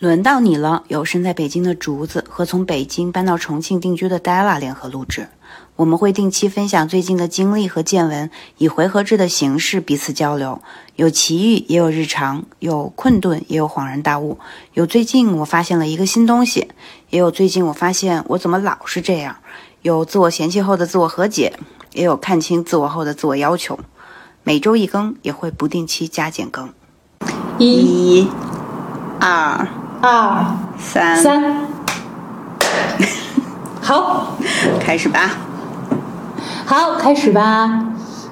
轮到你了！由身在北京的竹子和从北京搬到重庆定居的 Della 联合录制。我们会定期分享最近的经历和见闻，以回合制的形式彼此交流。有奇遇，也有日常；有困顿，也有恍然大悟；有最近我发现了一个新东西，也有最近我发现我怎么老是这样；有自我嫌弃后的自我和解，也有看清自我后的自我要求。每周一更，也会不定期加减更。一、二。二三三，好，开始吧。好，开始吧。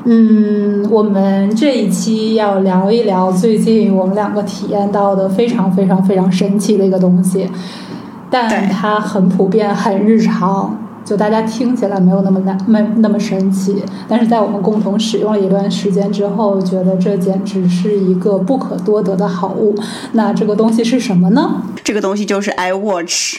嗯，我们这一期要聊一聊最近我们两个体验到的非常非常非常神奇的一个东西，但它很普遍、很日常。就大家听起来没有那么难，没那么神奇，但是在我们共同使用了一段时间之后，觉得这简直是一个不可多得的好物。那这个东西是什么呢？这个东西就是 iWatch。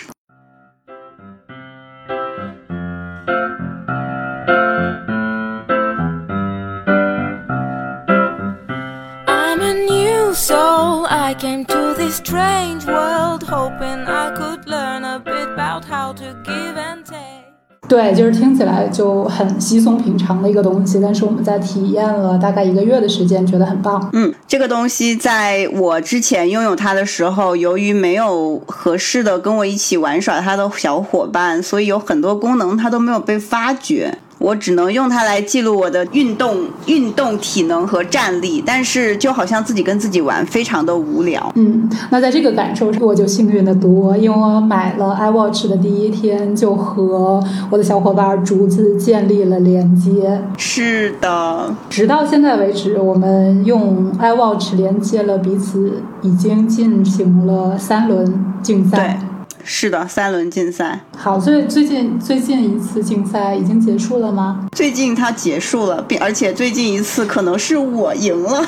对，就是听起来就很稀松平常的一个东西，但是我们在体验了大概一个月的时间，觉得很棒。嗯，这个东西在我之前拥有它的时候，由于没有合适的跟我一起玩耍它的小伙伴，所以有很多功能它都没有被发掘。我只能用它来记录我的运动、运动体能和站立，但是就好像自己跟自己玩，非常的无聊。嗯，那在这个感受上，我就幸运的多，因为我买了 iWatch 的第一天就和我的小伙伴竹子建立了连接。是的，直到现在为止，我们用 iWatch 连接了彼此，已经进行了三轮竞赛。是的，三轮竞赛。好，最最近最近一次竞赛已经结束了吗？最近它结束了，并而且最近一次可能是我赢了。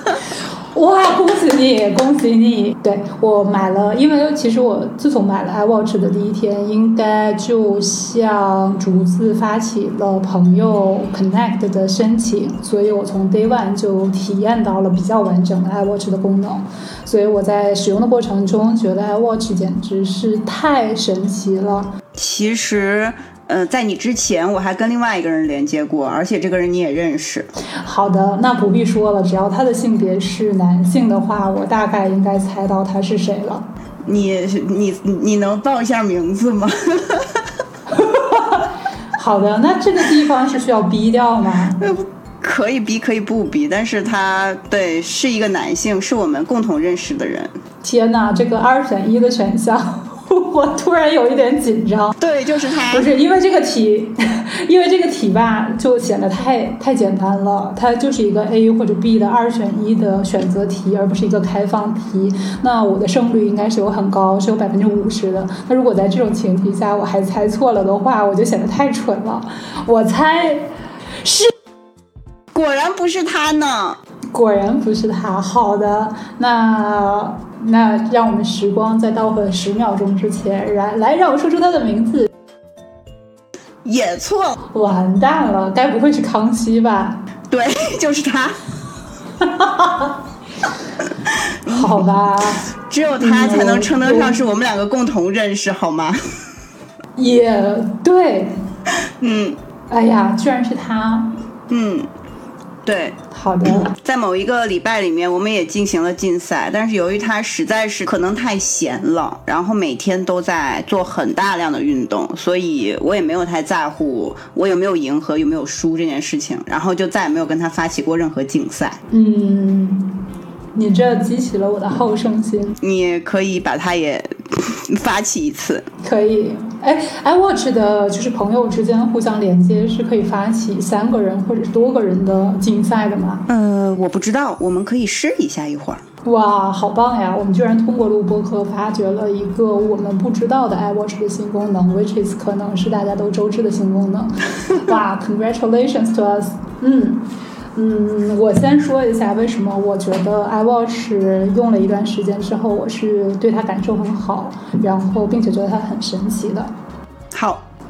哇，恭喜你，恭喜你！对我买了，因为其实我自从买了 iWatch 的第一天，应该就向竹子发起了朋友 Connect 的申请，所以我从 Day One 就体验到了比较完整的 iWatch 的功能，所以我在使用的过程中觉得 iWatch 简直是太神奇了。其实。呃，在你之前，我还跟另外一个人连接过，而且这个人你也认识。好的，那不必说了，只要他的性别是男性的话，我大概应该猜到他是谁了。你你你能报一下名字吗？好的，那这个地方是需要逼掉吗？可以逼，可以不逼，但是他对是一个男性，是我们共同认识的人。天哪，这个二选一的选项。我突然有一点紧张，对，就是他，不是因为这个题，因为这个题吧，就显得太太简单了。它就是一个 A 或者 B 的二选一的选择题，而不是一个开放题。那我的胜率应该是有很高，是有百分之五十的。那如果在这种前提下我还猜错了的话，我就显得太蠢了。我猜是，果然不是他呢。果然不是他。好的，那那让我们时光再倒回十秒钟之前，来来，让我说出他的名字。也错，完蛋了，该不会是康熙吧？对，就是他。好吧，只有他才能称得上是我们两个共同认识，好吗？也对，嗯，哎呀，居然是他，嗯。对，好的。在某一个礼拜里面，我们也进行了竞赛，但是由于他实在是可能太闲了，然后每天都在做很大量的运动，所以我也没有太在乎我有没有赢和有没有输这件事情，然后就再也没有跟他发起过任何竞赛。嗯，你这激起了我的好胜心。你可以把它也发起一次，可以。哎，iWatch 的就是朋友之间互相连接是可以发起三个人或者是多个人的竞赛的吗？呃，我不知道，我们可以试一下一会儿。哇，好棒呀！我们居然通过录播课发掘了一个我们不知道的 iWatch 的新功能，which is 可能是大家都周知的新功能。哇，Congratulations to us！嗯。嗯，我先说一下为什么我觉得 iWatch 用了一段时间之后，我是对它感受很好，然后并且觉得它很神奇的。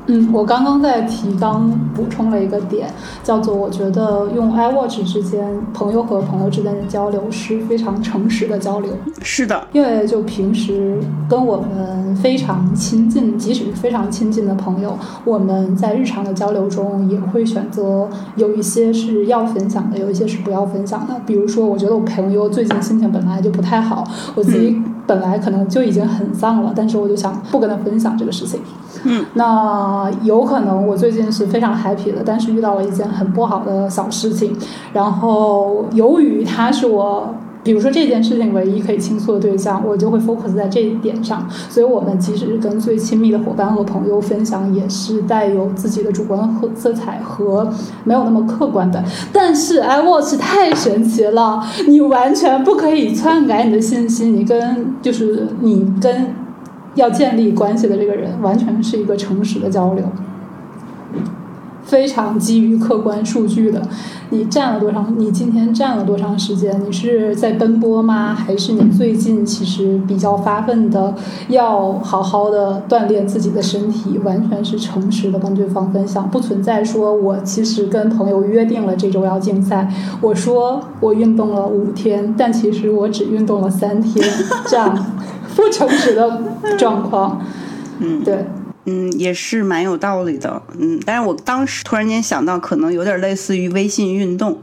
好，嗯，我刚刚在提纲补充了一个点，叫做我觉得用 iWatch 之间朋友和朋友之间的交流是非常诚实的交流。是的，因为就平时跟我们非常亲近，即使是非常亲近的朋友，我们在日常的交流中也会选择有一些是要分享的，有一些是不要分享的。比如说，我觉得我朋友最近心情本来就不太好，我自己本来可能就已经很丧了，但是我就想不跟他分享这个事情。嗯，那有可能我最近是非常 happy 的，但是遇到了一件很不好的小事情，然后由于他是我，比如说这件事情唯一可以倾诉的对象，我就会 focus 在这一点上，所以我们即使是跟最亲密的伙伴和朋友分享，也是带有自己的主观和色彩和没有那么客观的。但是 iWatch 太神奇了，你完全不可以篡改你的信息，你跟就是你跟。要建立关系的这个人，完全是一个诚实的交流，非常基于客观数据的。你站了多长？你今天站了多长时间？你是在奔波吗？还是你最近其实比较发奋的，要好好的锻炼自己的身体？完全是诚实的跟对方分享，不存在说我其实跟朋友约定了这周要竞赛，我说我运动了五天，但其实我只运动了三天，这样。不诚实的状况，嗯，对，嗯，也是蛮有道理的，嗯，但是我当时突然间想到，可能有点类似于微信运动，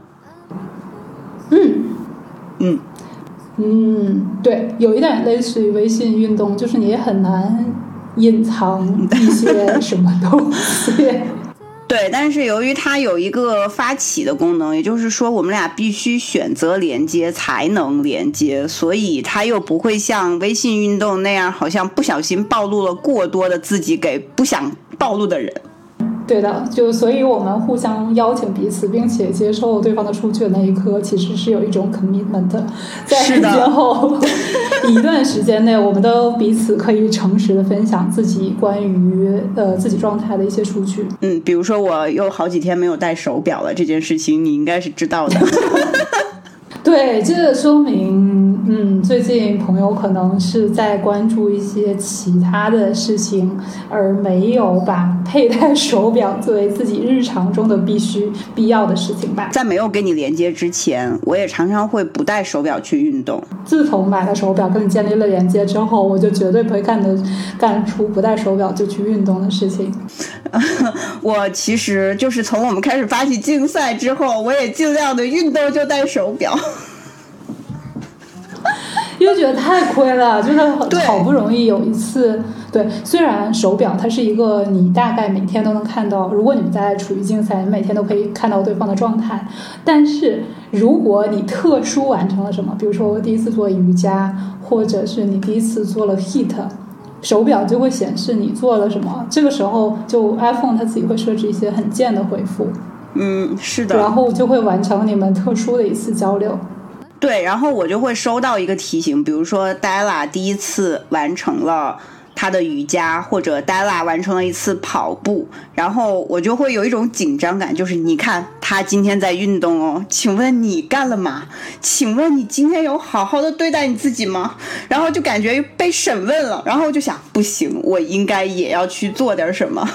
嗯，嗯，嗯，对，有一点类似于微信运动，就是你也很难隐藏一些什么东西。对，但是由于它有一个发起的功能，也就是说我们俩必须选择连接才能连接，所以它又不会像微信运动那样，好像不小心暴露了过多的自己给不想暴露的人。对的，就所以我们互相邀请彼此，并且接受对方的出去的那一刻，其实是有一种 commitment，在今后 一段时间内，我们都彼此可以诚实的分享自己关于呃自己状态的一些数据。嗯，比如说我有好几天没有戴手表了，这件事情你应该是知道的。对，这说明，嗯，最近朋友可能是在关注一些其他的事情，而没有把佩戴手表作为自己日常中的必须、必要的事情吧。在没有跟你连接之前，我也常常会不戴手表去运动。自从买了手表，跟你建立了连接之后，我就绝对不会干的干出不戴手表就去运动的事情。我其实就是从我们开始发起竞赛之后，我也尽量的运动就戴手表。因为觉得太亏了，就是好不容易有一次，对，虽然手表它是一个你大概每天都能看到，如果你们在处于竞赛，你每天都可以看到对方的状态，但是如果你特殊完成了什么，比如说第一次做瑜伽，或者是你第一次做了 HIT，手表就会显示你做了什么，这个时候就 iPhone 它自己会设置一些很贱的回复，嗯，是的，然后就会完成你们特殊的一次交流。对，然后我就会收到一个提醒，比如说 Della 第一次完成了他的瑜伽，或者 Della 完成了一次跑步，然后我就会有一种紧张感，就是你看他今天在运动哦，请问你干了吗？请问你今天有好好的对待你自己吗？然后就感觉被审问了，然后就想不行，我应该也要去做点什么。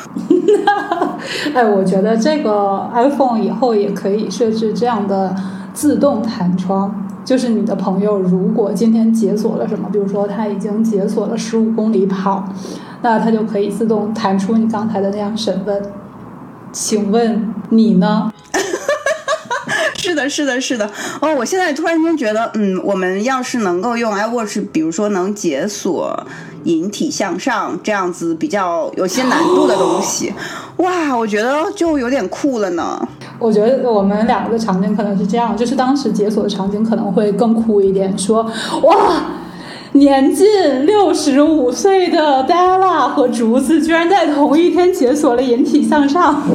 哎，我觉得这个 iPhone 以后也可以设置这样的自动弹窗。就是你的朋友，如果今天解锁了什么，比如说他已经解锁了十五公里跑，那他就可以自动弹出你刚才的那样审问。请问你呢？是的，是的，是的。哦，我现在突然间觉得，嗯，我们要是能够用 iWatch，比如说能解锁引体向上这样子比较有些难度的东西，哇，我觉得就有点酷了呢。我觉得我们两个的场景可能是这样，就是当时解锁的场景可能会更酷一点。说哇，年近六十五岁的 Della 和竹子居然在同一天解锁了引体向上。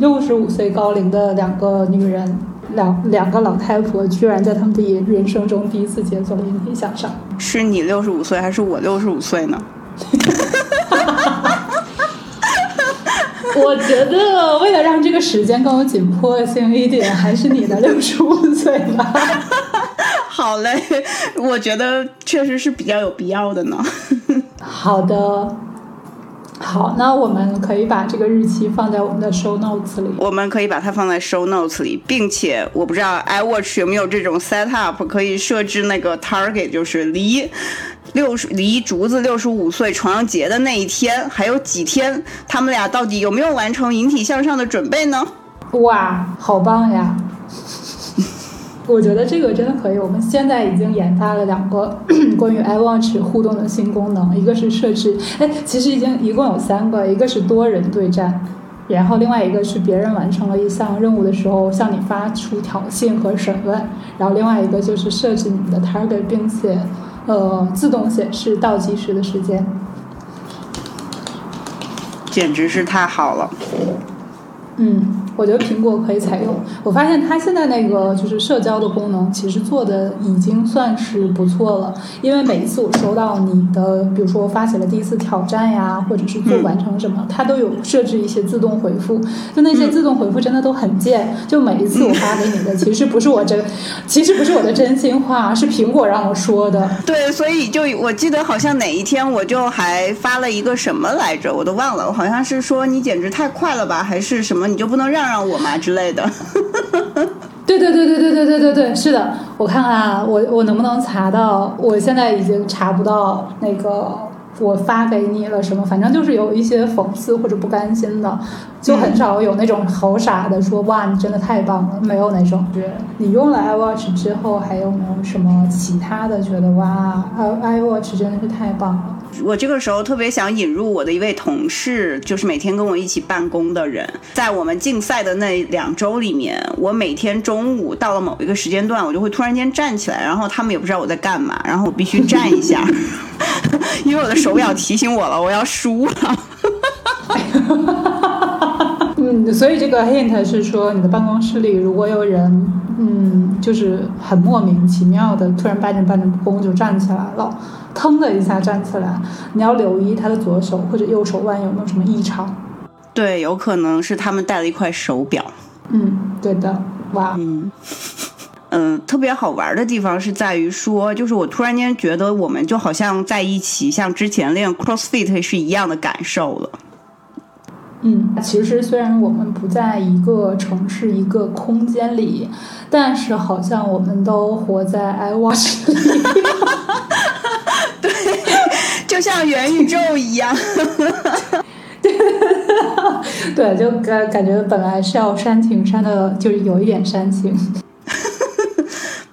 六十五岁高龄的两个女人，两两个老太婆，居然在他们的人生中第一次解锁了引体向上。是你六十五岁还是我六十五岁呢？我觉得为了让这个时间更有紧迫性一点，还是你的六十五岁吧。好嘞，我觉得确实是比较有必要的呢。好的，好，那我们可以把这个日期放在我们的 show notes 里。我们可以把它放在 show notes 里，并且我不知道 iWatch 有没有这种 set up 可以设置那个 target，就是离六十离竹子六十五岁重阳节的那一天还有几天，他们俩到底有没有完成引体向上的准备呢？哇，好棒呀！我觉得这个真的可以。我们现在已经研发了两个 关于 iWatch 互动的新功能，一个是设置，哎，其实已经一共有三个，一个是多人对战，然后另外一个是别人完成了一项任务的时候向你发出挑衅和审问，然后另外一个就是设置你的 target，并且呃自动显示倒计时的时间，简直是太好了。嗯。我觉得苹果可以采用。我发现它现在那个就是社交的功能，其实做的已经算是不错了。因为每一次我收到你的，比如说发起了第一次挑战呀，或者是做完成什么，它都有设置一些自动回复。就那些自动回复真的都很贱。就每一次我发给你的，其实不是我真，其实不是我的真心话，是苹果让我说的。对，所以就我记得好像哪一天我就还发了一个什么来着，我都忘了。我好像是说你简直太快了吧，还是什么？你就不能让？让我吗之类的，对对对对对对对对对，是的，我看看啊，我我能不能查到？我现在已经查不到那个我发给你了什么，反正就是有一些讽刺或者不甘心的，就很少有那种好傻的说哇你真的太棒了，没有那种。你用了 iWatch 之后，还有没有什么其他的觉得哇 i iWatch 真的是太棒了？我这个时候特别想引入我的一位同事，就是每天跟我一起办公的人。在我们竞赛的那两周里面，我每天中午到了某一个时间段，我就会突然间站起来，然后他们也不知道我在干嘛，然后我必须站一下，因为我的手表提醒我了，我要输了。嗯，所以这个 hint 是说，你的办公室里如果有人，嗯，就是很莫名其妙的突然办着办着工就站起来了。腾的一下站起来，你要留意他的左手或者右手腕有没有什么异常。对，有可能是他们戴了一块手表。嗯，对的。哇。嗯嗯，特别好玩的地方是在于说，就是我突然间觉得我们就好像在一起，像之前练 CrossFit 是一样的感受了。嗯，其实虽然我们不在一个城市、一个空间里，但是好像我们都活在 iWatch 里。对就像元宇宙一样，对，就感感觉本来是要煽情，煽的就是有一点煽情。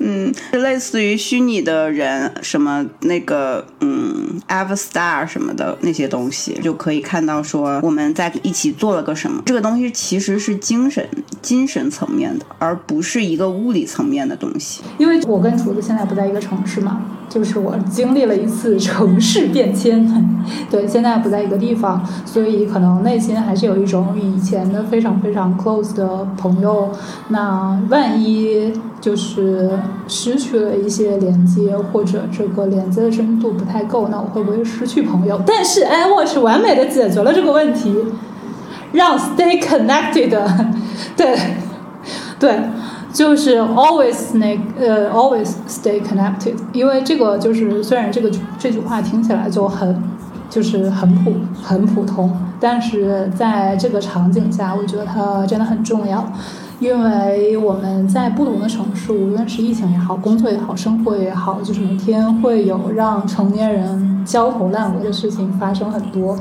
嗯，类似于虚拟的人，什么那个，嗯，Avatar 什么的那些东西，就可以看到说我们在一起做了个什么。这个东西其实是精神、精神层面的，而不是一个物理层面的东西。因为我跟厨子现在不在一个城市嘛，就是我经历了一次城市变迁，对，现在不在一个地方，所以可能内心还是有一种以前的非常非常 close 的朋友。那万一就是失去了一些连接，或者这个连接的深度不太够，那我会不会失去朋友？但是 iWatch 完美的解决了这个问题，让 stay connected，对，对，就是 always 那呃 always stay connected，因为这个就是虽然这个这句话听起来就很就是很普很普通，但是在这个场景下，我觉得它真的很重要。因为我们在不同的城市，无论是疫情也好，工作也好，生活也好，就是每天会有让成年人焦头烂额的事情发生很多。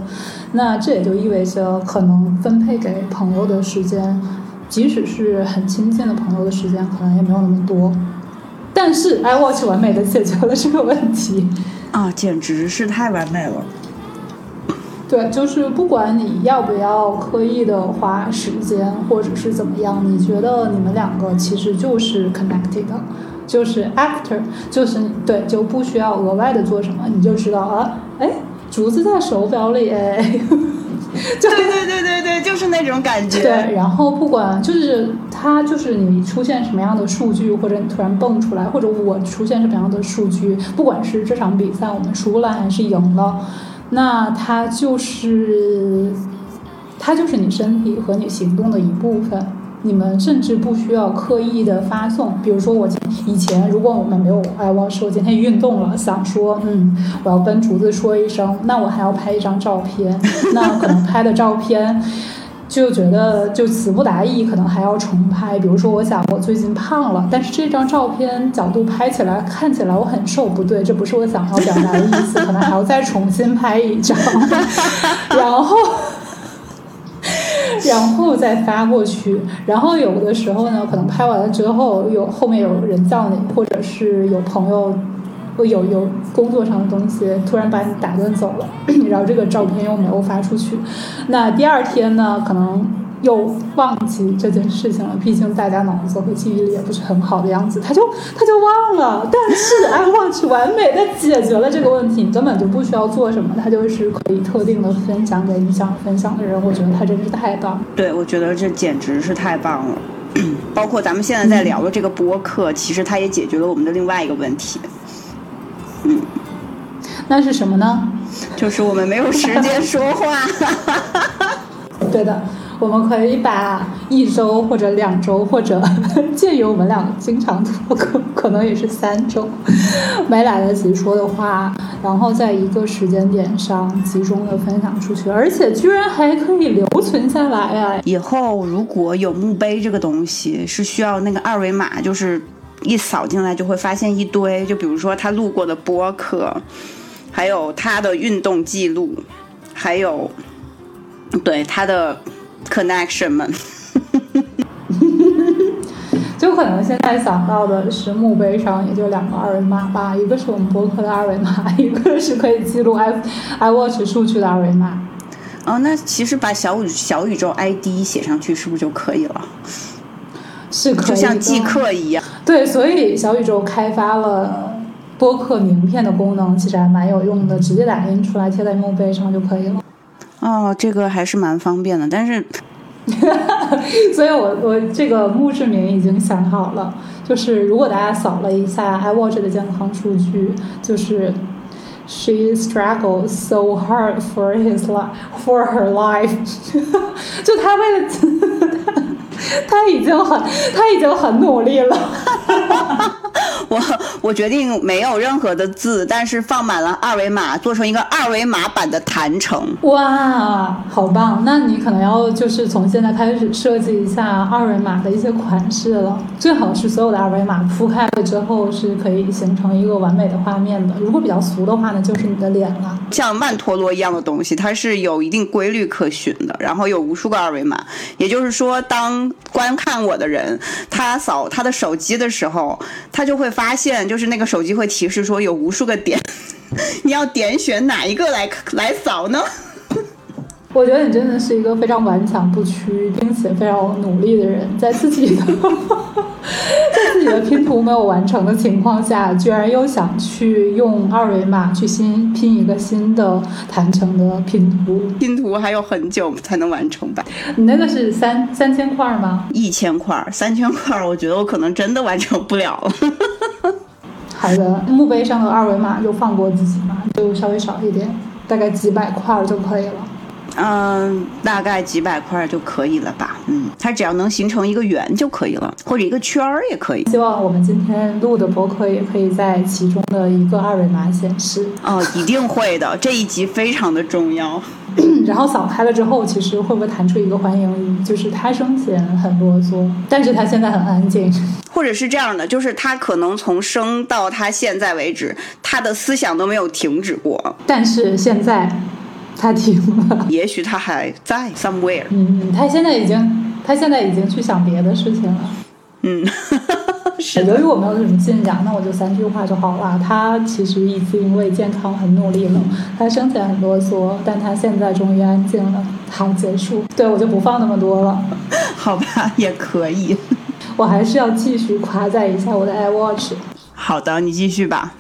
那这也就意味着，可能分配给朋友的时间，即使是很亲近的朋友的时间，可能也没有那么多。但是，iWatch 完美的解决了这个问题啊，简直是太完美了。对，就是不管你要不要刻意的花时间，或者是怎么样，你觉得你们两个其实就是 connected，就是 actor，就是对，就不需要额外的做什么，你就知道啊，哎，竹子在手表里，哎，对对对对对，就是那种感觉。对，然后不管就是它，就是你出现什么样的数据，或者你突然蹦出来，或者我出现什么样的数据，不管是这场比赛我们输了还是赢了。那它就是，它就是你身体和你行动的一部分，你们甚至不需要刻意的发送。比如说我以前如果我们没有 iWatch，我今天运动了，想说嗯，我要跟竹子说一声，那我还要拍一张照片，那可能拍的照片。就觉得就词不达意，可能还要重拍。比如说，我想我最近胖了，但是这张照片角度拍起来看起来我很瘦，不对，这不是我想要表达的意思，可能还要再重新拍一张，然后，然后再发过去。然后有的时候呢，可能拍完了之后，有后面有人叫你，或者是有朋友。有有工作上的东西突然把你打断走了，然后这个照片又没有发出去，那第二天呢，可能又忘记这件事情了。毕竟大家脑子和记忆力也不是很好的样子，他就他就忘了。但是 iWatch 完美的解决了这个问题，你根本就不需要做什么，它就是可以特定的分享给你想分享的人。我觉得它真是太棒。对，我觉得这简直是太棒了。包括咱们现在在聊的这个播客，其实它也解决了我们的另外一个问题。嗯，那是什么呢？就是我们没有时间说话。对的，我们可以把一周或者两周，或者鉴于我们俩经常脱可可能也是三周没来得及说的话，然后在一个时间点上集中的分享出去，而且居然还可以留存下来呀！以后如果有墓碑这个东西，是需要那个二维码，就是。一扫进来就会发现一堆，就比如说他录过的播客，还有他的运动记录，还有对他的 connection 们，就可能现在想到的是墓碑上也就两个二维码吧，一个是我们博客的二维码，一个是可以记录 i iWatch 数据的二维码。哦，那其实把小宇小宇宙 ID 写上去是不是就可以了？是，就像即刻一样。对，所以小宇宙开发了播客名片的功能，其实还蛮有用的，直接打印出来贴在墓碑上就可以了。哦，这个还是蛮方便的，但是，所以我我这个墓志铭已经想好了，就是如果大家扫了一下 iWatch 的健康数据，就是 She struggles so hard for his life for her life，就他为了。他已经很，他已经很努力了。我我决定没有任何的字，但是放满了二维码，做成一个二维码版的弹城。哇，好棒！那你可能要就是从现在开始设计一下二维码的一些款式了，最好是所有的二维码铺开了之后是可以形成一个完美的画面的。如果比较俗的话呢，就是你的脸了。像曼陀罗一样的东西，它是有一定规律可循的，然后有无数个二维码。也就是说，当观看我的人他扫他的手机的时候，他就会发现，就是那个手机会提示说有无数个点，你要点选哪一个来来扫呢？我觉得你真的是一个非常顽强不屈，并且非常努力的人，在自己的在自己的拼图没有完成的情况下，居然又想去用二维码去新拼一个新的谈成的拼图。拼图还有很久才能完成吧？你那个是三三千块吗？一千块，三千块，我觉得我可能真的完成不了了。好的，墓碑上的二维码就放过自己嘛，就稍微少一点，大概几百块就可以了。嗯，大概几百块就可以了吧。嗯，它只要能形成一个圆就可以了，或者一个圈儿也可以。希望我们今天录的博客也可以在其中的一个二维码显示。哦，一定会的，这一集非常的重要。然后扫开了之后，其实会不会弹出一个欢迎语？就是他生前很啰嗦，但是他现在很安静。或者是这样的，就是他可能从生到他现在为止，他的思想都没有停止过。但是现在。他停了，也许他还在 somewhere。嗯，他现在已经，他现在已经去想别的事情了。嗯，是。由于我没有什么进展，那我就三句话就好了。他其实已经为健康很努力了。他生前很啰嗦，但他现在终于安静了。好，结束。对我就不放那么多了。好吧，也可以。我还是要继续夸赞一下我的 iWatch。好的，你继续吧。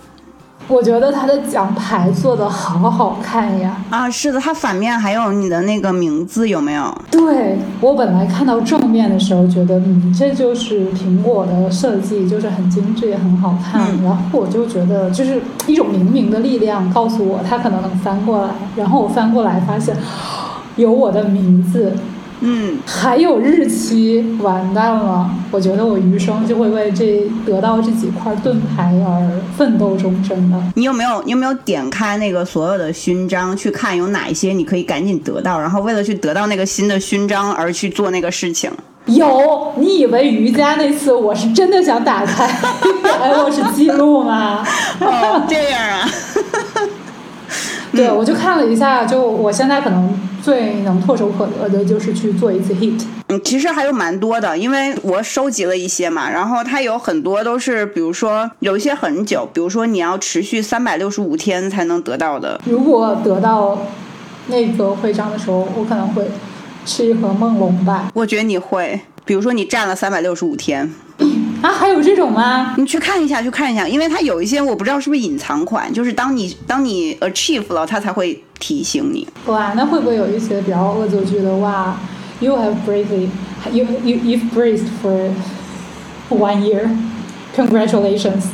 我觉得他的奖牌做的好好看呀！啊，是的，它反面还有你的那个名字，有没有？对我本来看到正面的时候，觉得嗯，这就是苹果的设计，就是很精致也很好看。然后我就觉得，就是一种冥冥的力量告诉我，它可能能翻过来。然后我翻过来发现，有我的名字，嗯，还有日期，完蛋了！我觉得我余生就会为这得到这几块盾牌而奋斗终身的。你有没有你有没有点开那个所有的勋章去看有哪一些你可以赶紧得到，然后为了去得到那个新的勋章而去做那个事情？有，你以为瑜伽那次我是真的想打开 iWatch 记录吗？哦，这样啊。对，我就看了一下，就我现在可能最能唾手可得的就是去做一次 hit。嗯，其实还有蛮多的，因为我收集了一些嘛，然后它有很多都是，比如说有一些很久，比如说你要持续三百六十五天才能得到的。如果得到那个徽章的时候，我可能会吃一盒梦龙吧。我觉得你会，比如说你站了三百六十五天。啊，还有这种吗？你去看一下，去看一下，因为它有一些我不知道是不是隐藏款，就是当你当你 achieve 了，它才会提醒你。哇，那会不会有一些比较恶作剧的哇？You have bravely, you you you've braved for one year. Congratulations.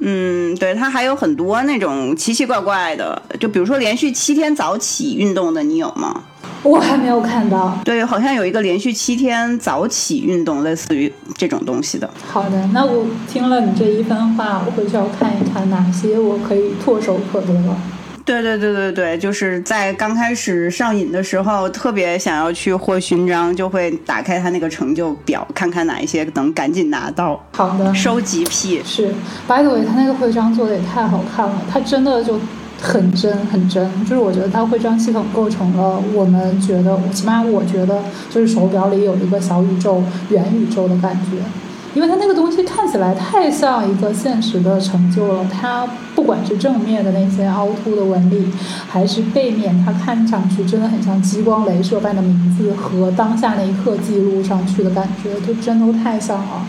嗯，对，它还有很多那种奇奇怪怪的，就比如说连续七天早起运动的，你有吗？我还没有看到。对，好像有一个连续七天早起运动，类似于这种东西的。好的，那我听了你这一番话，我回去要看一看哪些我可以唾手可得了。对对对对对，就是在刚开始上瘾的时候，特别想要去获勋章，就会打开他那个成就表，看看哪一些能赶紧拿到。好的，收集癖是。By the way，他那个徽章做的也太好看了，他真的就。很真很真，就是我觉得它徽章系统构成了我们觉得，起码我觉得就是手表里有一个小宇宙、元宇宙的感觉，因为它那个东西看起来太像一个现实的成就了。它不管是正面的那些凹凸的纹理，还是背面，它看上去真的很像激光镭射般的名字和当下那一刻记录上去的感觉，就真都太像了。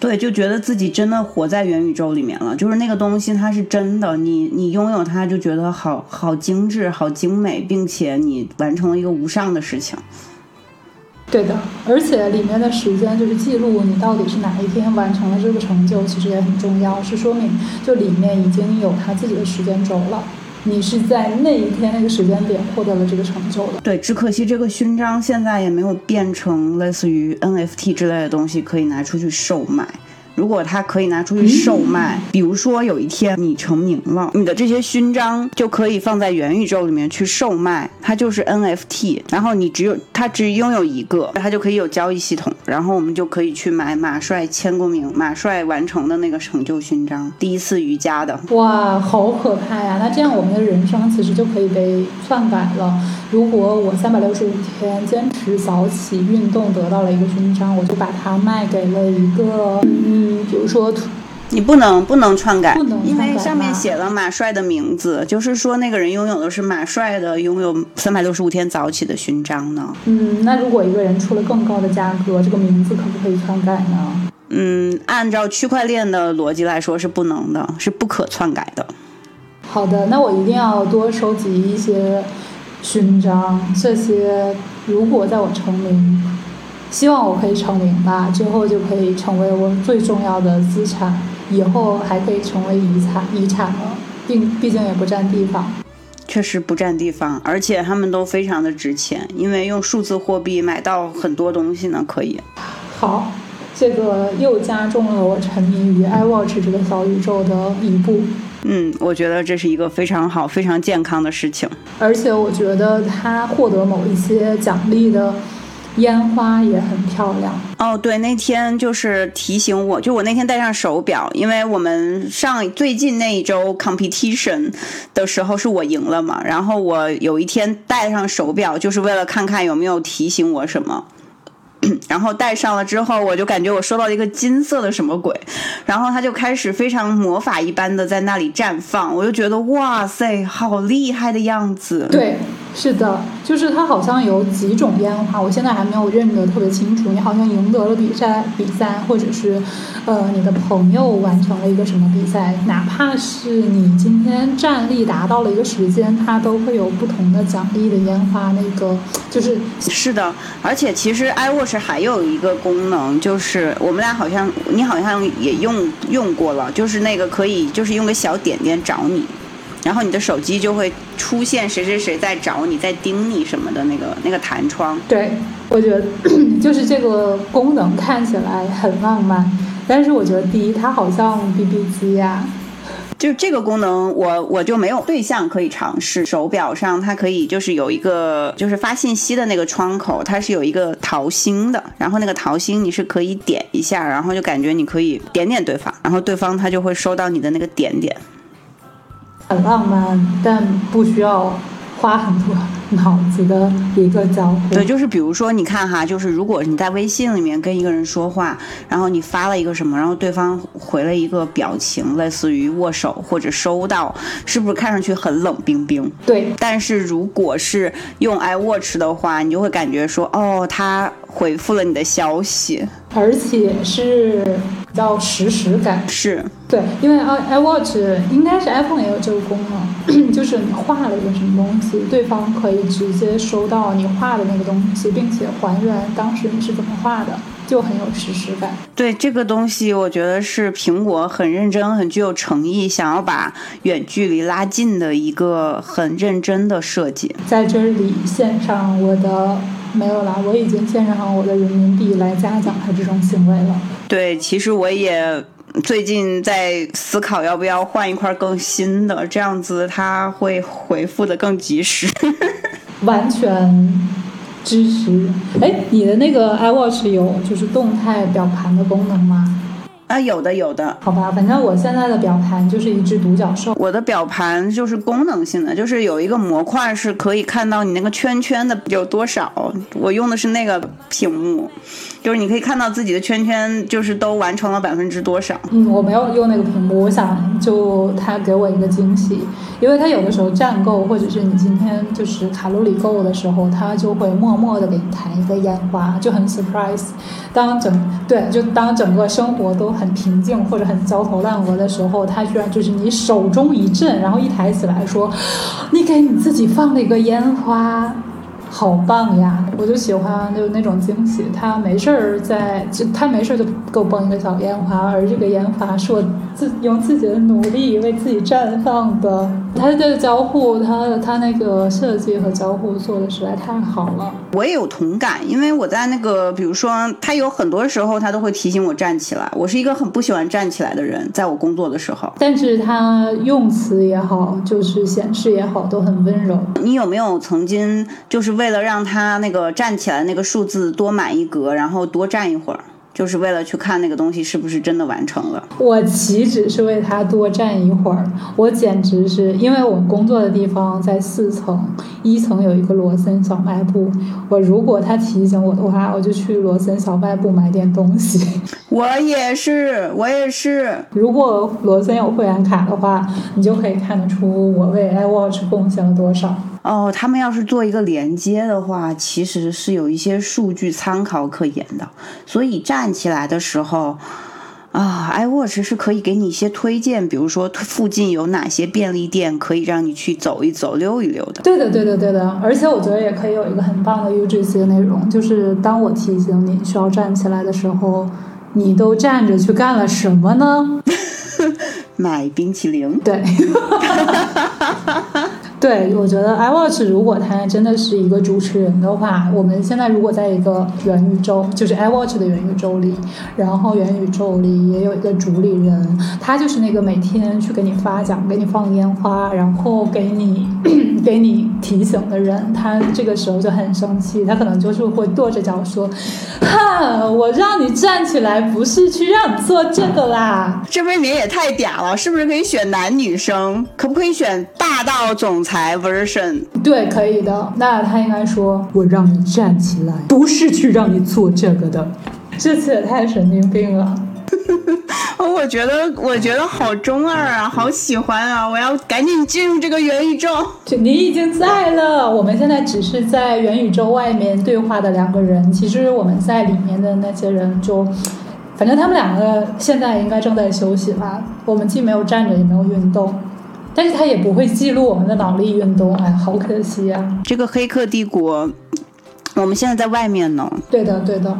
对，就觉得自己真的活在元宇宙里面了，就是那个东西它是真的，你你拥有它就觉得好好精致、好精美，并且你完成了一个无上的事情。对的，而且里面的时间就是记录你到底是哪一天完成了这个成就，其实也很重要，是说明就里面已经有他自己的时间轴了。你是在那一天那个时间点获得了这个成就的。对，只可惜这个勋章现在也没有变成类似于 NFT 之类的东西，可以拿出去售卖。如果它可以拿出去售卖，比如说有一天你成名了，你的这些勋章就可以放在元宇宙里面去售卖，它就是 NFT，然后你只有它只拥有一个，它就可以有交易系统，然后我们就可以去买马帅签过名、马帅完成的那个成就勋章，第一次瑜伽的。哇，好可怕呀！那这样我们的人生其实就可以被篡改了。如果我三百六十五天坚持早起运动得到了一个勋章，我就把它卖给了一个嗯。嗯，比如说，你不能不能篡改，不能因为上面写了马帅的名字，就是说那个人拥有的是马帅的拥有三百六十五天早起的勋章呢。嗯，那如果一个人出了更高的价格，这个名字可不可以篡改呢？嗯，按照区块链的逻辑来说是不能的，是不可篡改的。好的，那我一定要多收集一些勋章，这些如果在我成名。希望我可以成名吧，之后就可以成为我最重要的资产，以后还可以成为遗产遗产了，并毕竟也不占地方。确实不占地方，而且他们都非常的值钱，因为用数字货币买到很多东西呢，可以。好，这个又加重了我沉迷于 iWatch 这个小宇宙的一步。嗯，我觉得这是一个非常好、非常健康的事情。而且我觉得他获得某一些奖励的。烟花也很漂亮哦，对，那天就是提醒我，就我那天戴上手表，因为我们上最近那一周 competition 的时候是我赢了嘛，然后我有一天戴上手表，就是为了看看有没有提醒我什么。然后戴上了之后，我就感觉我收到了一个金色的什么鬼，然后它就开始非常魔法一般的在那里绽放，我就觉得哇塞，好厉害的样子。对，是的，就是它好像有几种烟花，我现在还没有认得特别清楚。你好像赢得了比赛，比赛，或者是呃你的朋友完成了一个什么比赛，哪怕是你今天站立达到了一个时间，它都会有不同的奖励的烟花。那个就是是的，而且其实 iWatch。是还有一个功能，就是我们俩好像你好像也用用过了，就是那个可以就是用个小点点找你，然后你的手机就会出现谁谁谁在找你，在盯你什么的那个那个弹窗。对，我觉得 就是这个功能看起来很浪漫，但是我觉得第一，它好像 BB 机呀。就这个功能，我我就没有对象可以尝试。手表上它可以就是有一个就是发信息的那个窗口，它是有一个桃心的，然后那个桃心你是可以点一下，然后就感觉你可以点点对方，然后对方他就会收到你的那个点点。很浪漫，但不需要花很多脑子的一个交互。对，就是比如说，你看哈，就是如果你在微信里面跟一个人说话，然后你发了一个什么，然后对方回了一个表情，类似于握手或者收到，是不是看上去很冷冰冰？对。但是如果是用 iWatch 的话，你就会感觉说，哦，他回复了你的消息，而且是比较实时感。是。对，因为 i iWatch 应该是 iPhone 也有这个功能，就是你画了一个什么东西，对方可以直接收到你画的那个东西，并且还原当时你是怎么画的，就很有实时感。对这个东西，我觉得是苹果很认真、很具有诚意，想要把远距离拉近的一个很认真的设计。在这里献上我的没有啦，我已经献上我的人民币来嘉奖他这种行为了。对，其实我也。最近在思考要不要换一块更新的，这样子他会回复的更及时。完全支持。哎，你的那个 iWatch 有就是动态表盘的功能吗？啊，有的有的，好吧，反正我现在的表盘就是一只独角兽。我的表盘就是功能性的，就是有一个模块是可以看到你那个圈圈的有多少。我用的是那个屏幕，就是你可以看到自己的圈圈，就是都完成了百分之多少。嗯，我没有用那个屏幕，我想就他给我一个惊喜，因为他有的时候站够，或者是你今天就是卡路里够的时候，他就会默默的给你弹一个烟花，就很 surprise。当整对，就当整个生活都很平静或者很焦头烂额的时候，他居然就是你手中一震，然后一抬起来说：“你给你自己放了一个烟花。”好棒呀！我就喜欢就那种惊喜。他没事儿在，就他没事儿就给我蹦一个小烟花，而这个烟花是我自用自己的努力为自己绽放的。他的交互，它的它那个设计和交互做的实在太好了。我也有同感，因为我在那个，比如说，它有很多时候它都会提醒我站起来。我是一个很不喜欢站起来的人，在我工作的时候。但是它用词也好，就是显示也好，都很温柔。你有没有曾经就是为为了让它那个站起来那个数字多满一格，然后多站一会儿，就是为了去看那个东西是不是真的完成了。我岂止是为他多站一会儿，我简直是因为我工作的地方在四层，一层有一个罗森小卖部。我如果他提醒我的话，我就去罗森小卖部买点东西。我也是，我也是。如果罗森有会员卡的话，你就可以看得出我为 iWatch 贡献了多少。哦，他们要是做一个连接的话，其实是有一些数据参考可言的。所以站起来的时候，啊，iWatch 是可以给你一些推荐，比如说附近有哪些便利店可以让你去走一走、溜一溜的。对的，对的，对的。而且我觉得也可以有一个很棒的 UGC 内容，就是当我提醒你需要站起来的时候，你都站着去干了什么呢？买冰淇淋。对。对，我觉得 iWatch 如果它真的是一个主持人的话，我们现在如果在一个元宇宙，就是 iWatch 的元宇宙里，然后元宇宙里也有一个主理人，他就是那个每天去给你发奖、给你放烟花，然后给你 给你提醒的人，他这个时候就很生气，他可能就是会跺着脚说：“哈，我让你站起来不是去让你做这个啦。”这未免也太嗲了，是不是可以选男女生？可不可以选霸道总裁？version 对，可以的。那他应该说：“我让你站起来，不是去让你做这个的。”这次也太神经病了。我觉得，我觉得好中二啊，好喜欢啊！我要赶紧进入这个元宇宙。你已经在了，我们现在只是在元宇宙外面对话的两个人。其实我们在里面的那些人，就反正他们两个现在应该正在休息吧。我们既没有站着，也没有运动。但是他也不会记录我们的脑力运动，哎，好可惜啊！这个《黑客帝国》，我们现在在外面呢。对的，对的。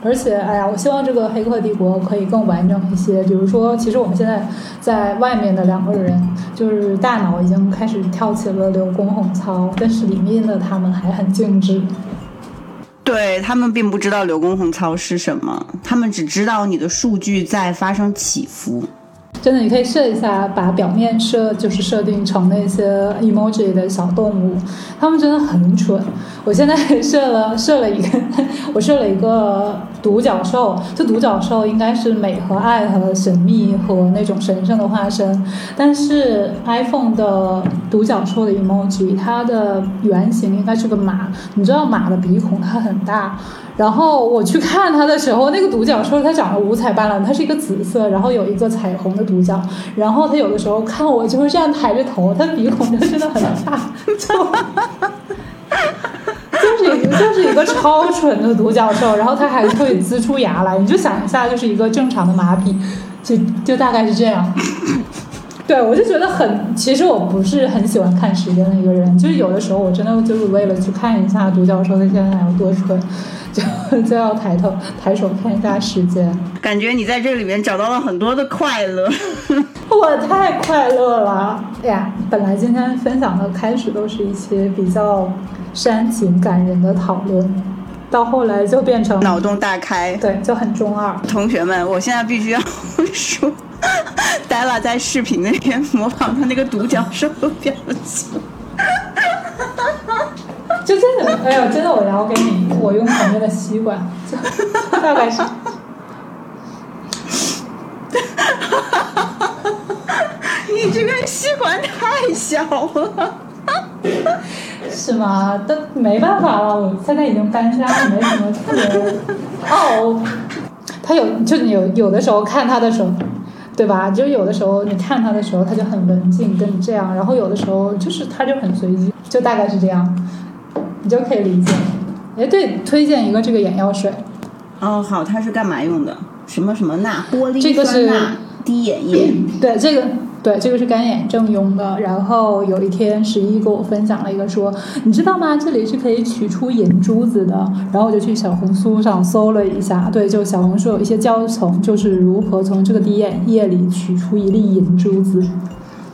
而且，哎呀，我希望这个《黑客帝国》可以更完整一些。比如说，其实我们现在在外面的两个人，就是大脑已经开始跳起了刘公红操，但是里面的他们还很静止。对他们并不知道刘公红操是什么，他们只知道你的数据在发生起伏。真的，你可以设一下，把表面设就是设定成那些 emoji 的小动物，他们真的很蠢。我现在设了设了一个，我设了一个独角兽，这独角兽应该是美和爱和神秘和那种神圣的化身，但是 iPhone 的独角兽的 emoji 它的原型应该是个马，你知道马的鼻孔它很大。然后我去看它的时候，那个独角兽它长得五彩斑斓，它是一个紫色，然后有一个彩虹的独角。然后它有的时候看我就会这样抬着头，它鼻孔就真的很大，就就是一个就是一个超蠢的独角兽。然后它还会呲出牙来，你就想一下，就是一个正常的马匹，就就大概是这样。对，我就觉得很，其实我不是很喜欢看时间的一个人，就是有的时候我真的就是为了去看一下独角兽它现在有多蠢。就 就要抬头抬手看一下时间，感觉你在这里面找到了很多的快乐，我太快乐了！哎呀，本来今天分享的开始都是一些比较煽情感人的讨论，到后来就变成脑洞大开，对，就很中二。同学们，我现在必须要说，Della 在视频那边模仿他那个独角兽的表情。就真的，哎呀，真的，我要给你，我用旁边的吸管，就大概是。你这个吸管太小了。是吗？都没办法了，我现在已经单杀，没什么特别。哦，他有，就你有有的时候看他的时候，对吧？就有的时候你看他的时候，他就很文静，跟你这样；然后有的时候就是他就很随机，就大概是这样。你就可以理解。哎，对，推荐一个这个眼药水。哦，好，它是干嘛用的？什么什么钠？玻璃这个是滴眼液。对，这个对，这个是干眼症用的。然后有一天十一跟我分享了一个，说你知道吗？这里是可以取出眼珠子的。然后我就去小红书上搜了一下，对，就小红书有一些教程，就是如何从这个滴眼液里取出一粒眼珠子。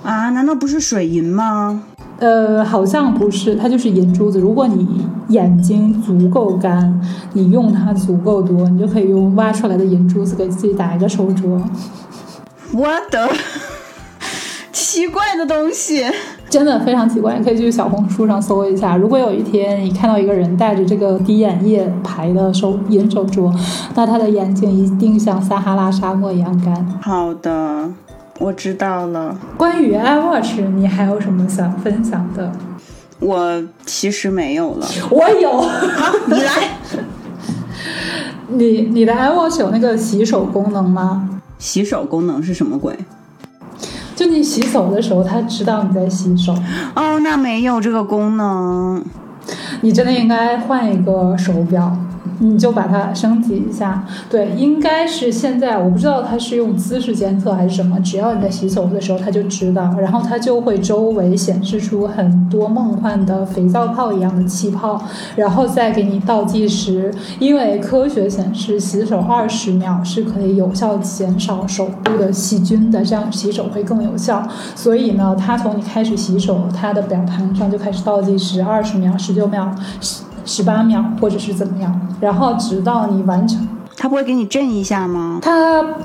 啊？难道不是水银吗？呃，好像不是，它就是眼珠子。如果你眼睛足够干，你用它足够多，你就可以用挖出来的眼珠子给自己打一个手镯。我的奇怪的东西，真的非常奇怪，你可以去小红书上搜一下。如果有一天你看到一个人戴着这个滴眼液牌的手眼手镯，那他的眼睛一定像撒哈拉沙漠一样干。好的。我知道了。关于 iWatch，你还有什么想分享的？我其实没有了。我有。好，你来。你你的 iWatch 有那个洗手功能吗？洗手功能是什么鬼？就你洗手的时候，它知道你在洗手。哦，那没有这个功能。你真的应该换一个手表。你就把它升级一下，对，应该是现在我不知道它是用姿势监测还是什么，只要你在洗手的时候，它就知道，然后它就会周围显示出很多梦幻的肥皂泡一样的气泡，然后再给你倒计时，因为科学显示洗手二十秒是可以有效减少手部的细菌的，这样洗手会更有效，所以呢，它从你开始洗手，它的表盘上就开始倒计时，二十秒、十九秒。十八秒，或者是怎么样，然后直到你完成，它不会给你震一下吗？它，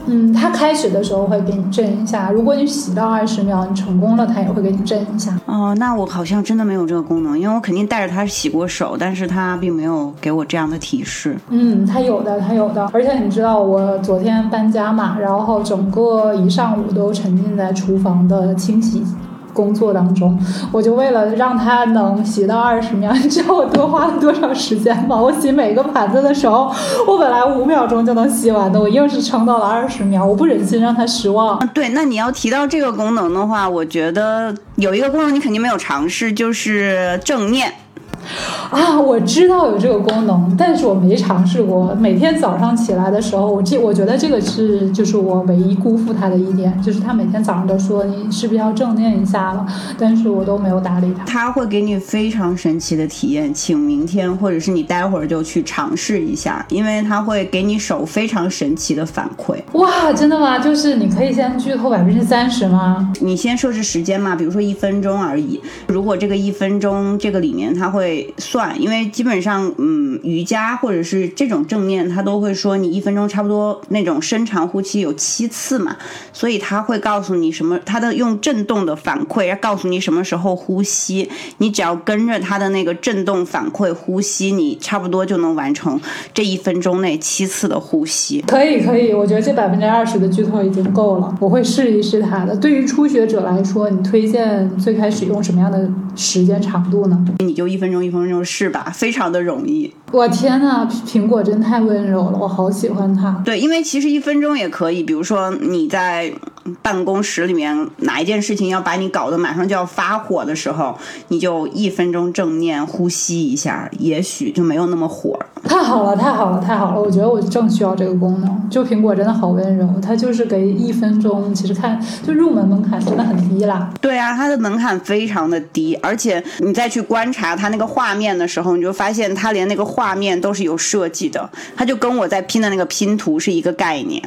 嗯，它开始的时候会给你震一下。如果你洗到二十秒，你成功了，它也会给你震一下。哦，那我好像真的没有这个功能，因为我肯定带着它洗过手，但是它并没有给我这样的提示。嗯，它有的，它有的。而且你知道，我昨天搬家嘛，然后整个一上午都沉浸在厨房的清洗。工作当中，我就为了让它能洗到二十秒，你知道我多花了多少时间吗？我洗每个盘子的时候，我本来五秒钟就能洗完的，我硬是撑到了二十秒，我不忍心让它失望。对，那你要提到这个功能的话，我觉得有一个功能你肯定没有尝试，就是正念。啊，我知道有这个功能，但是我没尝试过。每天早上起来的时候，我这我觉得这个是就是我唯一辜负他的一点，就是他每天早上都说你是不是要正念一下了，但是我都没有搭理他。他会给你非常神奇的体验，请明天或者是你待会儿就去尝试一下，因为他会给你手非常神奇的反馈。哇，真的吗？就是你可以先剧透百分之三十吗？你先设置时间嘛，比如说一分钟而已。如果这个一分钟这个里面它会算，因为基本上嗯瑜伽或者是这种正念，他都会说你一分钟差不多那种深长呼吸有七次嘛，所以他会告诉你什么，他的用震动的反馈要告诉你什么时候呼吸，你只要跟着他的那个震动反馈呼吸，你差不多就能完成这一分钟内七次的呼吸。可以可以，我觉得这百分之二十的剧透已经够了，我会试一试它的。对于初学者来说，你推荐最开始用什么样的时间长度呢？你就一分钟一分钟是吧，非常的容易。我天呐，苹果真太温柔了，我好喜欢它。对，因为其实一分钟也可以，比如说你在办公室里面哪一件事情要把你搞得马上就要发火的时候，你就一分钟正念呼吸一下，也许就没有那么火。太好了，太好了，太好了！我觉得我正需要这个功能。就苹果真的好温柔，它就是给一分钟，其实看就入门门槛真的很低啦。对啊，它的门槛非常的低，而且你再去观察它那个画面的时候，你就发现它连那个画面都是有设计的，它就跟我在拼的那个拼图是一个概念。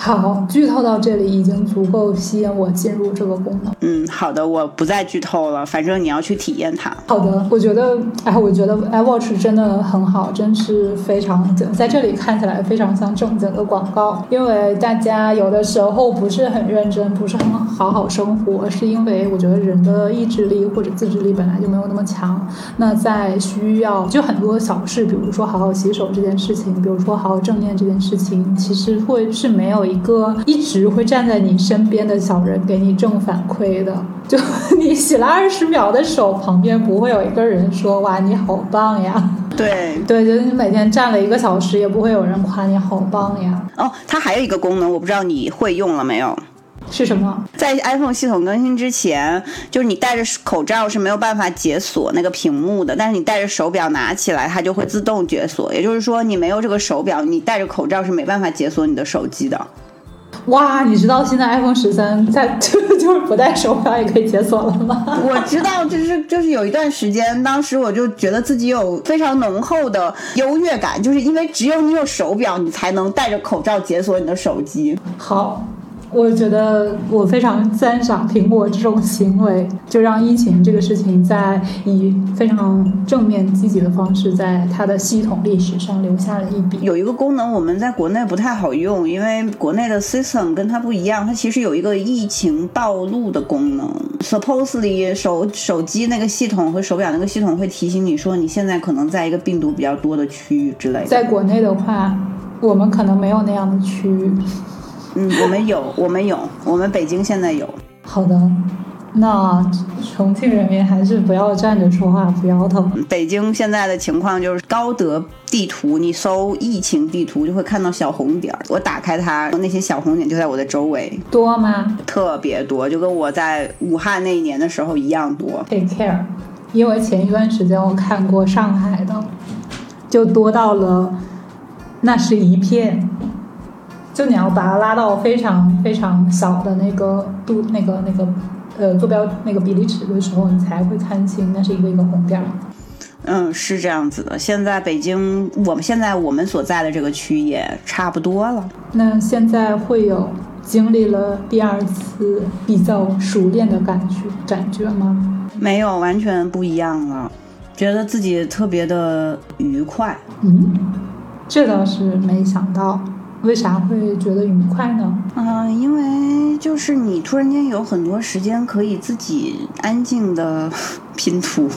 好，剧透到这里已经足够吸引我进入这个功能。嗯，好的，我不再剧透了，反正你要去体验它。好的，我觉得，哎，我觉得 iWatch 真的很好，真是非常在这里看起来非常像正经的广告。因为大家有的时候不是很认真，不是很好好生活，是因为我觉得人的意志力或者自制力本来就没有那么强。那在需要就很多小事，比如说好好洗手这件事情，比如说好好正念这件事情，其实会是没有。一个一直会站在你身边的小人给你正反馈的，就 你洗了二十秒的手，旁边不会有一个人说哇你好棒呀。对对，就是你每天站了一个小时，也不会有人夸你好棒呀。哦，它还有一个功能，我不知道你会用了没有。是什么？在 iPhone 系统更新之前，就是你戴着口罩是没有办法解锁那个屏幕的，但是你戴着手表拿起来，它就会自动解锁。也就是说，你没有这个手表，你戴着口罩是没办法解锁你的手机的。哇，你知道现在 iPhone 十三在就 就是不戴手表也可以解锁了吗？我知道，就是就是有一段时间，当时我就觉得自己有非常浓厚的优越感，就是因为只有你有手表，你才能戴着口罩解锁你的手机。好。我觉得我非常赞赏苹果这种行为，就让疫情这个事情在以非常正面积极的方式，在它的系统历史上留下了一笔。有一个功能我们在国内不太好用，因为国内的 system 跟它不一样，它其实有一个疫情暴露的功能。Supposedly 手手机那个系统和手表那个系统会提醒你说你现在可能在一个病毒比较多的区域之类的。在国内的话，我们可能没有那样的区域。嗯，我们有，我们有，我们北京现在有。好的，那重庆人民还是不要站着说话，不腰疼。北京现在的情况就是高德地图，你搜疫情地图就会看到小红点儿。我打开它，那些小红点就在我的周围。多吗？特别多，就跟我在武汉那一年的时候一样多。Take care，因为前一段时间我看过上海的，就多到了，那是一片。就你要把它拉到非常非常小的那个度，那个那个呃坐标那个比例尺的时候，你才会看清那是一个一个红点。嗯，是这样子的。现在北京，我们现在我们所在的这个区也差不多了。那现在会有经历了第二次比较熟练的感觉感觉吗？没有，完全不一样了。觉得自己特别的愉快。嗯，这倒是没想到。为啥会觉得愉快呢？嗯，因为就是你突然间有很多时间可以自己安静的 拼图。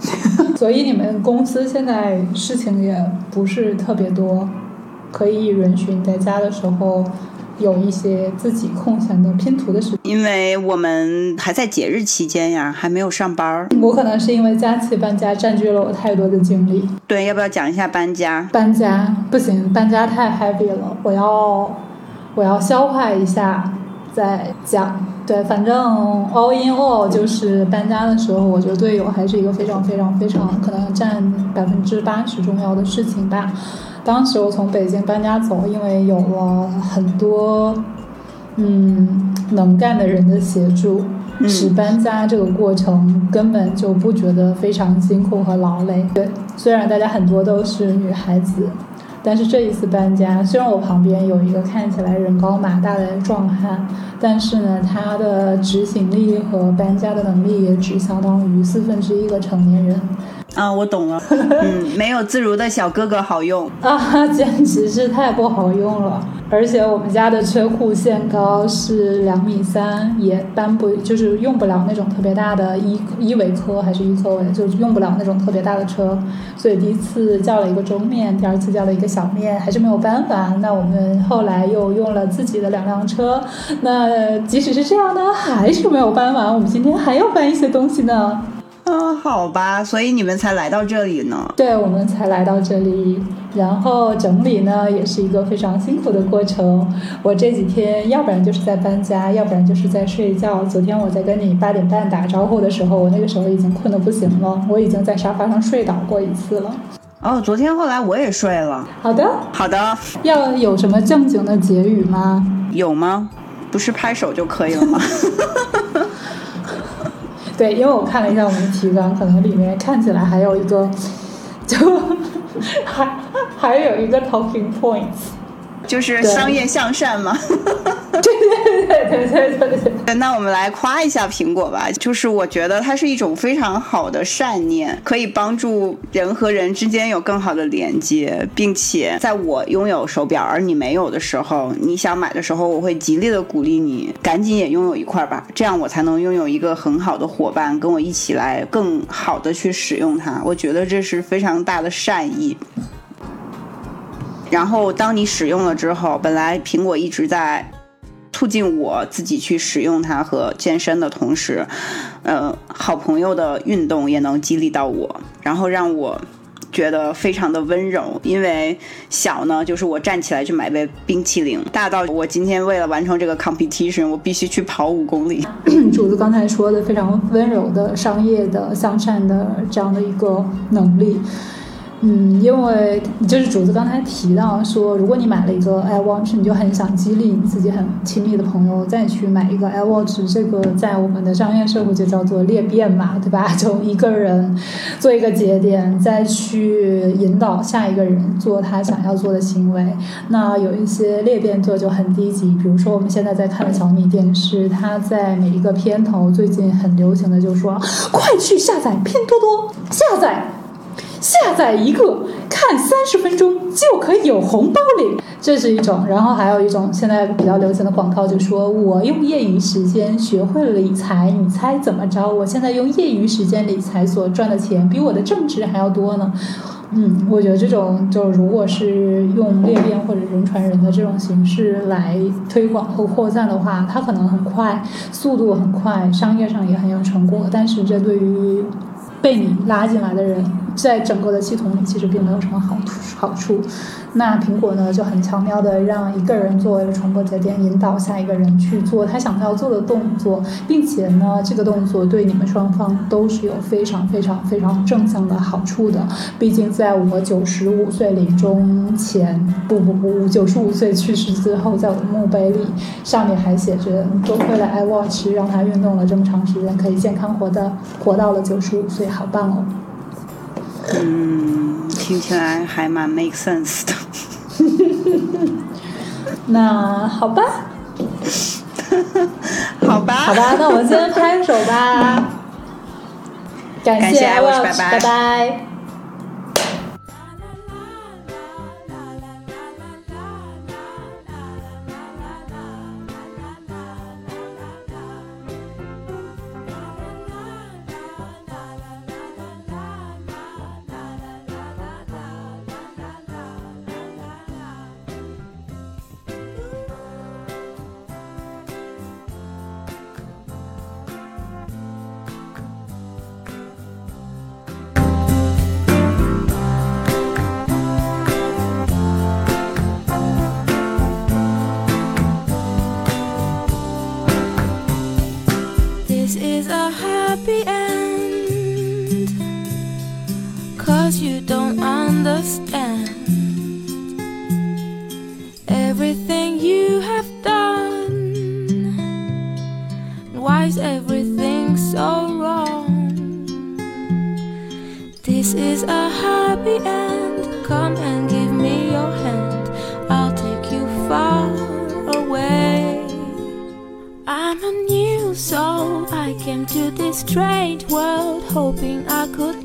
所以你们公司现在事情也不是特别多，可以允许你在家的时候。有一些自己空闲的拼图的时间，因为我们还在节日期间呀，还没有上班儿。我可能是因为假期搬家占据了我太多的精力。对，要不要讲一下搬家？搬家不行，搬家太 heavy 了，我要我要消化一下再讲。对，反正 all in all 就是搬家的时候，我觉得队友还是一个非常非常非常可能占百分之八十重要的事情吧。当时我从北京搬家走，因为有了很多嗯能干的人的协助，使搬家这个过程根本就不觉得非常辛苦和劳累。对，虽然大家很多都是女孩子。但是这一次搬家，虽然我旁边有一个看起来人高马大的壮汉，但是呢，他的执行力和搬家的能力也只相当于四分之一个成年人。啊，我懂了。嗯，没有自如的小哥哥好用啊，简直是太不好用了。而且我们家的车库限高是两米三，也搬不就是用不了那种特别大的一一维科还是一科维，就用不了那种特别大的车。所以第一次叫了一个中面，第二次叫了一个小面，还是没有搬完。那我们后来又用了自己的两辆车。那即使是这样呢，还是没有搬完。我们今天还要搬一些东西呢。嗯，好吧，所以你们才来到这里呢。对，我们才来到这里，然后整理呢，也是一个非常辛苦的过程。我这几天要不然就是在搬家，要不然就是在睡觉。昨天我在跟你八点半打招呼的时候，我那个时候已经困得不行了，我已经在沙发上睡倒过一次了。哦，昨天后来我也睡了。好的，好的。要有什么正经的结语吗？有吗？不是拍手就可以了吗？对，因为我看了一下我们的提纲，可能里面看起来还有一个，就还还有一个 talking points。就是商业向善嘛，对对对对对对。那我们来夸一下苹果吧，就是我觉得它是一种非常好的善念，可以帮助人和人之间有更好的连接，并且在我拥有手表而你没有的时候，你想买的时候，我会极力的鼓励你赶紧也拥有一块吧，这样我才能拥有一个很好的伙伴，跟我一起来更好的去使用它。我觉得这是非常大的善意。然后，当你使用了之后，本来苹果一直在促进我自己去使用它和健身的同时，呃，好朋友的运动也能激励到我，然后让我觉得非常的温柔。因为小呢，就是我站起来去买杯冰淇淋；大到我今天为了完成这个 competition，我必须去跑五公里。主子刚才说的非常温柔的商业的向善的这样的一个能力。嗯，因为就是主子刚才提到说，如果你买了一个 iWatch，你就很想激励你自己很亲密的朋友再去买一个 iWatch。这个在我们的商业社会就叫做裂变嘛，对吧？就一个人做一个节点，再去引导下一个人做他想要做的行为。那有一些裂变做就很低级，比如说我们现在在看的小米电视，它在每一个片头最近很流行的就说：“快去下载拼多多，下载。”下载一个，看三十分钟就可以有红包领，这是一种。然后还有一种现在比较流行的广告，就说我用业余时间学会了理财，你猜怎么着？我现在用业余时间理财所赚的钱，比我的正职还要多呢。嗯，我觉得这种就如果是用裂变或者人传人的这种形式来推广和扩散的话，它可能很快，速度很快，商业上也很有成果。但是这对于被你拉进来的人，在整个的系统里其实并没有什么好处好处。那苹果呢就很巧妙的让一个人作为了传播节点，引导下一个人去做他想要做的动作，并且呢，这个动作对你们双方都是有非常非常非常正向的好处的。毕竟在我九十五岁临终前，不不不，九十五岁去世之后，在我的墓碑里上面还写着“多亏了 iWatch 让他运动了这么长时间，可以健康活的活到了九十五岁”。好棒哦！嗯，听起来还蛮 make sense 的。那好吧，好吧，好吧，那我们先拍手吧。感谢，拜拜。Cause